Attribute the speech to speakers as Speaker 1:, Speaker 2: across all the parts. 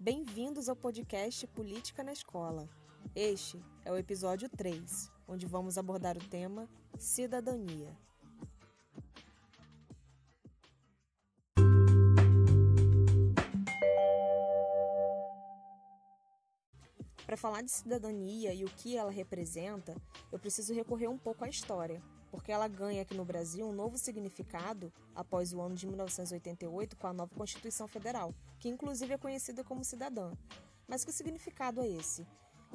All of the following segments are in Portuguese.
Speaker 1: Bem-vindos ao podcast Política na Escola. Este é o episódio 3, onde vamos abordar o tema Cidadania. Para falar de cidadania e o que ela representa, eu preciso recorrer um pouco à história, porque ela ganha aqui no Brasil um novo significado após o ano de 1988 com a nova Constituição Federal, que inclusive é conhecida como cidadã. Mas que significado é esse?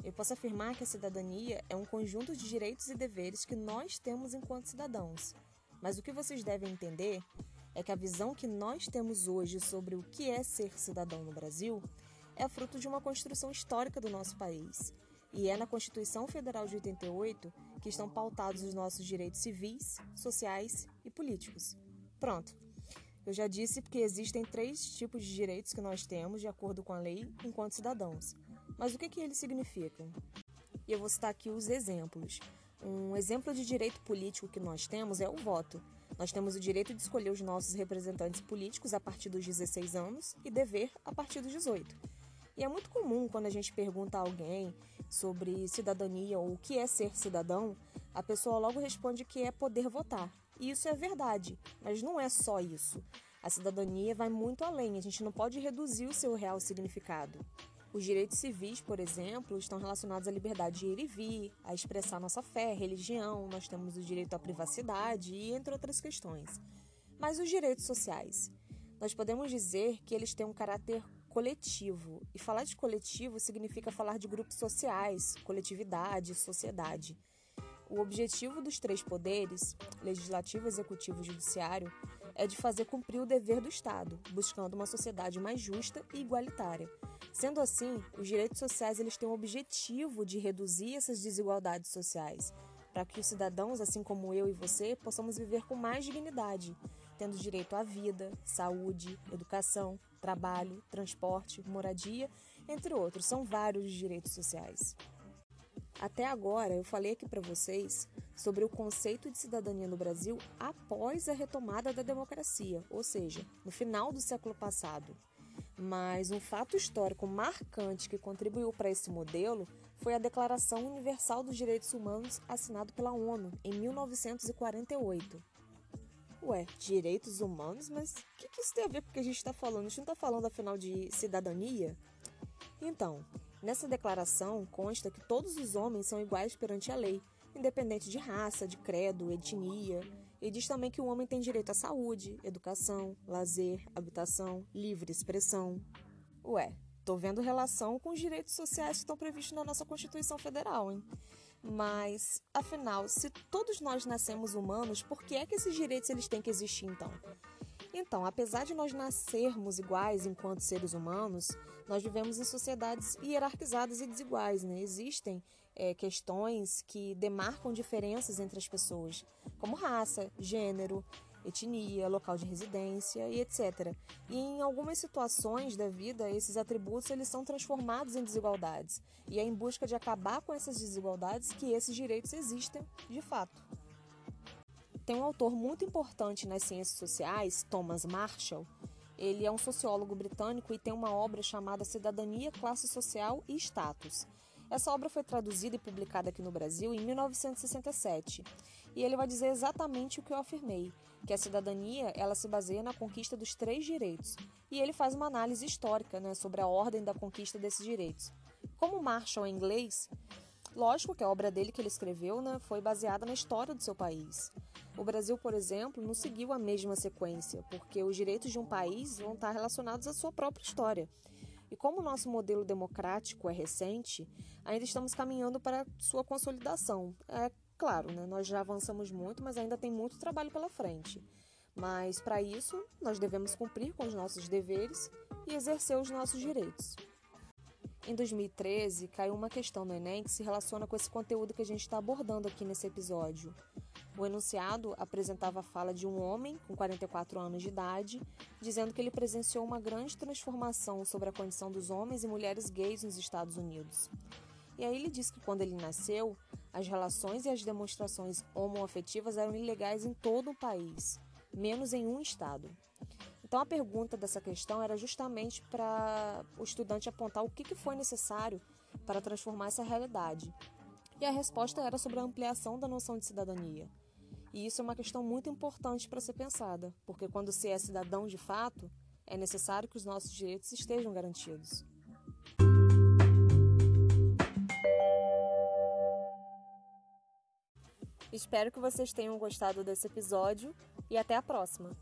Speaker 1: Eu posso afirmar que a cidadania é um conjunto de direitos e deveres que nós temos enquanto cidadãos. Mas o que vocês devem entender é que a visão que nós temos hoje sobre o que é ser cidadão no Brasil é fruto de uma construção histórica do nosso país. E é na Constituição Federal de 88 que estão pautados os nossos direitos civis, sociais e políticos. Pronto. Eu já disse que existem três tipos de direitos que nós temos de acordo com a lei enquanto cidadãos. Mas o que, que eles significam? E eu vou citar aqui os exemplos. Um exemplo de direito político que nós temos é o voto. Nós temos o direito de escolher os nossos representantes políticos a partir dos 16 anos e dever a partir dos 18. E é muito comum quando a gente pergunta a alguém sobre cidadania ou o que é ser cidadão, a pessoa logo responde que é poder votar. E isso é verdade, mas não é só isso. A cidadania vai muito além, a gente não pode reduzir o seu real significado. Os direitos civis, por exemplo, estão relacionados à liberdade de ir e vir, a expressar nossa fé, religião, nós temos o direito à privacidade e entre outras questões. Mas os direitos sociais? Nós podemos dizer que eles têm um caráter coletivo. E falar de coletivo significa falar de grupos sociais, coletividade, sociedade. O objetivo dos três poderes, legislativo, executivo e judiciário, é de fazer cumprir o dever do Estado, buscando uma sociedade mais justa e igualitária. Sendo assim, os direitos sociais eles têm o objetivo de reduzir essas desigualdades sociais, para que os cidadãos, assim como eu e você, possamos viver com mais dignidade, tendo direito à vida, saúde, educação, trabalho, transporte, moradia, entre outros. São vários os direitos sociais. Até agora eu falei aqui para vocês sobre o conceito de cidadania no Brasil após a retomada da democracia, ou seja, no final do século passado. Mas um fato histórico marcante que contribuiu para esse modelo foi a Declaração Universal dos Direitos Humanos assinada pela ONU em 1948. Ué, direitos humanos? Mas o que, que, isso tem a ver com o que a gente está falando? A gente não está falando, afinal, de cidadania? Então, nessa declaração consta que todos os homens são iguais perante a lei, independente de raça, de credo, etnia. E diz também que o homem tem direito à saúde, educação, lazer, habitação, livre expressão. Ué, tô vendo relação com os direitos sociais que estão previstos na nossa Constituição Federal, hein? Mas, afinal, se todos nós nascemos humanos, por que é que esses direitos eles têm que existir então? Então, apesar de nós nascermos iguais enquanto seres humanos, nós vivemos em sociedades hierarquizadas e desiguais. Né? Existem é, questões que demarcam diferenças entre as pessoas, como raça, gênero, etnia, local de residência e etc. E em algumas situações da vida, esses atributos eles são transformados em desigualdades. E é em busca de acabar com essas desigualdades que esses direitos existem de fato. Tem um autor muito importante nas ciências sociais, Thomas Marshall. Ele é um sociólogo britânico e tem uma obra chamada Cidadania, Classe Social e Status. Essa obra foi traduzida e publicada aqui no Brasil em 1967. E ele vai dizer exatamente o que eu afirmei, que a cidadania ela se baseia na conquista dos três direitos. E ele faz uma análise histórica né, sobre a ordem da conquista desses direitos. Como Marshall é inglês, lógico que a obra dele que ele escreveu né, foi baseada na história do seu país. O Brasil, por exemplo, não seguiu a mesma sequência, porque os direitos de um país vão estar relacionados à sua própria história. E como o nosso modelo democrático é recente, ainda estamos caminhando para sua consolidação. É claro, né, nós já avançamos muito, mas ainda tem muito trabalho pela frente. Mas para isso, nós devemos cumprir com os nossos deveres e exercer os nossos direitos. Em 2013, caiu uma questão no Enem que se relaciona com esse conteúdo que a gente está abordando aqui nesse episódio. O enunciado apresentava a fala de um homem com 44 anos de idade, dizendo que ele presenciou uma grande transformação sobre a condição dos homens e mulheres gays nos Estados Unidos. E aí ele disse que quando ele nasceu, as relações e as demonstrações homoafetivas eram ilegais em todo o país, menos em um estado. Então a pergunta dessa questão era justamente para o estudante apontar o que, que foi necessário para transformar essa realidade. E a resposta era sobre a ampliação da noção de cidadania. E isso é uma questão muito importante para ser pensada, porque quando se é cidadão de fato, é necessário que os nossos direitos estejam garantidos. Espero que vocês tenham gostado desse episódio e até a próxima!